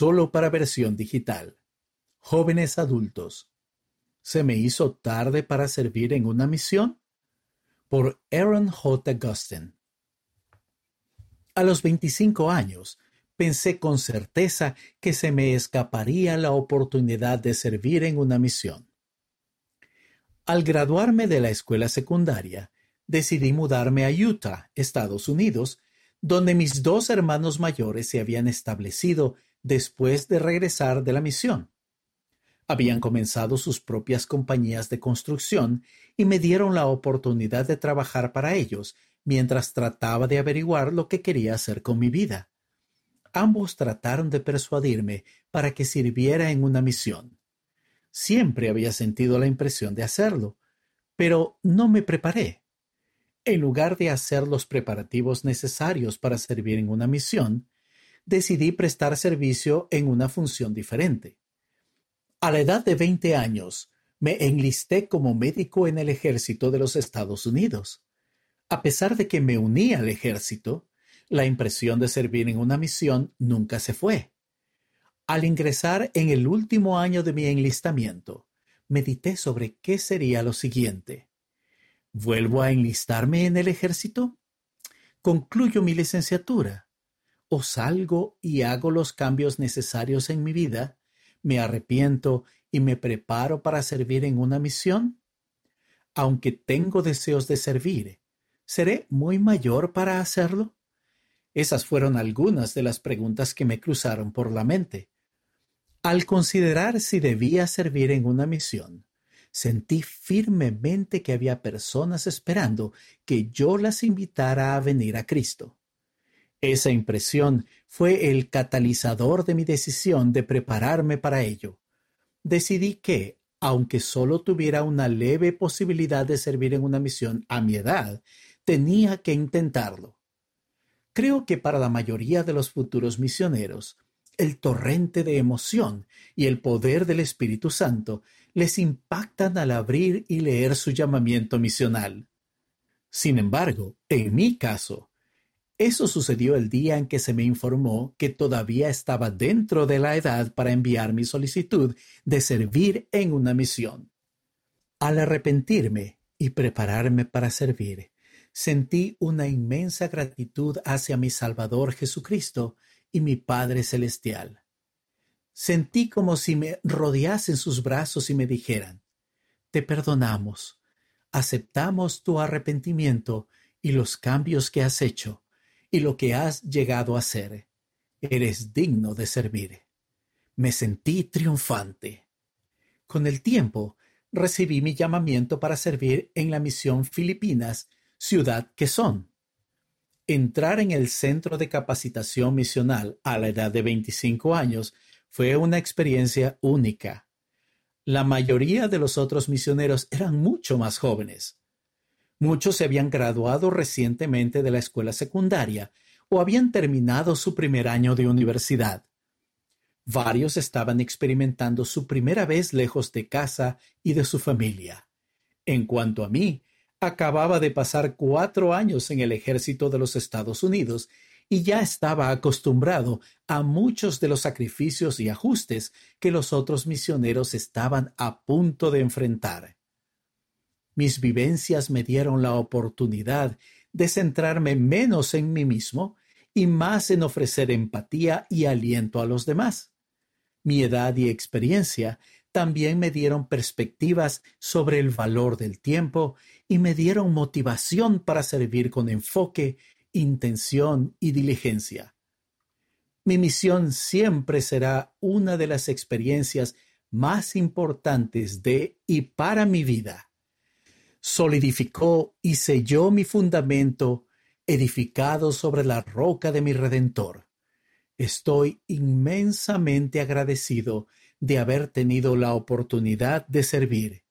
solo para versión digital. Jóvenes adultos. ¿Se me hizo tarde para servir en una misión? Por Aaron J. Gustin. A los 25 años, pensé con certeza que se me escaparía la oportunidad de servir en una misión. Al graduarme de la escuela secundaria, decidí mudarme a Utah, Estados Unidos, donde mis dos hermanos mayores se habían establecido después de regresar de la misión. Habían comenzado sus propias compañías de construcción y me dieron la oportunidad de trabajar para ellos mientras trataba de averiguar lo que quería hacer con mi vida. Ambos trataron de persuadirme para que sirviera en una misión. Siempre había sentido la impresión de hacerlo, pero no me preparé. En lugar de hacer los preparativos necesarios para servir en una misión, decidí prestar servicio en una función diferente. A la edad de 20 años, me enlisté como médico en el ejército de los Estados Unidos. A pesar de que me uní al ejército, la impresión de servir en una misión nunca se fue. Al ingresar en el último año de mi enlistamiento, medité sobre qué sería lo siguiente. ¿Vuelvo a enlistarme en el ejército? ¿Concluyo mi licenciatura? ¿O salgo y hago los cambios necesarios en mi vida? ¿Me arrepiento y me preparo para servir en una misión? Aunque tengo deseos de servir, ¿seré muy mayor para hacerlo? Esas fueron algunas de las preguntas que me cruzaron por la mente. Al considerar si debía servir en una misión, sentí firmemente que había personas esperando que yo las invitara a venir a Cristo. Esa impresión fue el catalizador de mi decisión de prepararme para ello. Decidí que, aunque solo tuviera una leve posibilidad de servir en una misión a mi edad, tenía que intentarlo. Creo que para la mayoría de los futuros misioneros, el torrente de emoción y el poder del Espíritu Santo les impactan al abrir y leer su llamamiento misional. Sin embargo, en mi caso, eso sucedió el día en que se me informó que todavía estaba dentro de la edad para enviar mi solicitud de servir en una misión. Al arrepentirme y prepararme para servir, sentí una inmensa gratitud hacia mi Salvador Jesucristo y mi Padre Celestial. Sentí como si me rodeasen sus brazos y me dijeran, Te perdonamos, aceptamos tu arrepentimiento y los cambios que has hecho y lo que has llegado a ser. Eres digno de servir. Me sentí triunfante. Con el tiempo, recibí mi llamamiento para servir en la misión Filipinas, ciudad que son. Entrar en el centro de capacitación misional a la edad de 25 años fue una experiencia única. La mayoría de los otros misioneros eran mucho más jóvenes. Muchos se habían graduado recientemente de la escuela secundaria o habían terminado su primer año de universidad. Varios estaban experimentando su primera vez lejos de casa y de su familia. En cuanto a mí, acababa de pasar cuatro años en el ejército de los Estados Unidos y ya estaba acostumbrado a muchos de los sacrificios y ajustes que los otros misioneros estaban a punto de enfrentar. Mis vivencias me dieron la oportunidad de centrarme menos en mí mismo y más en ofrecer empatía y aliento a los demás. Mi edad y experiencia también me dieron perspectivas sobre el valor del tiempo y me dieron motivación para servir con enfoque, intención y diligencia. Mi misión siempre será una de las experiencias más importantes de y para mi vida. Solidificó y selló mi fundamento edificado sobre la roca de mi Redentor. Estoy inmensamente agradecido de haber tenido la oportunidad de servir.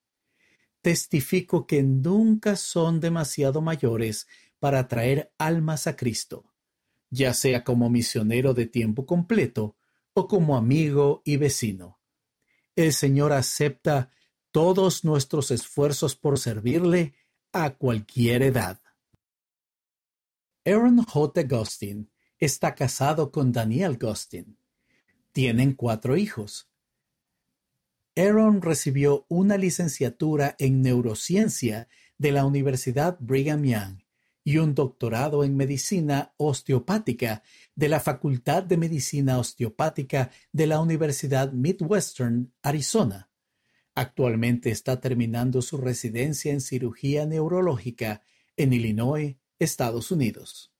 Testifico que nunca son demasiado mayores para traer almas a Cristo, ya sea como misionero de tiempo completo o como amigo y vecino. El Señor acepta todos nuestros esfuerzos por servirle a cualquier edad. Aaron J. Gustin está casado con Danielle Gustin. Tienen cuatro hijos. Aaron recibió una licenciatura en neurociencia de la Universidad Brigham Young y un doctorado en medicina osteopática de la Facultad de Medicina Osteopática de la Universidad Midwestern, Arizona. Actualmente está terminando su residencia en cirugía neurológica en Illinois, Estados Unidos.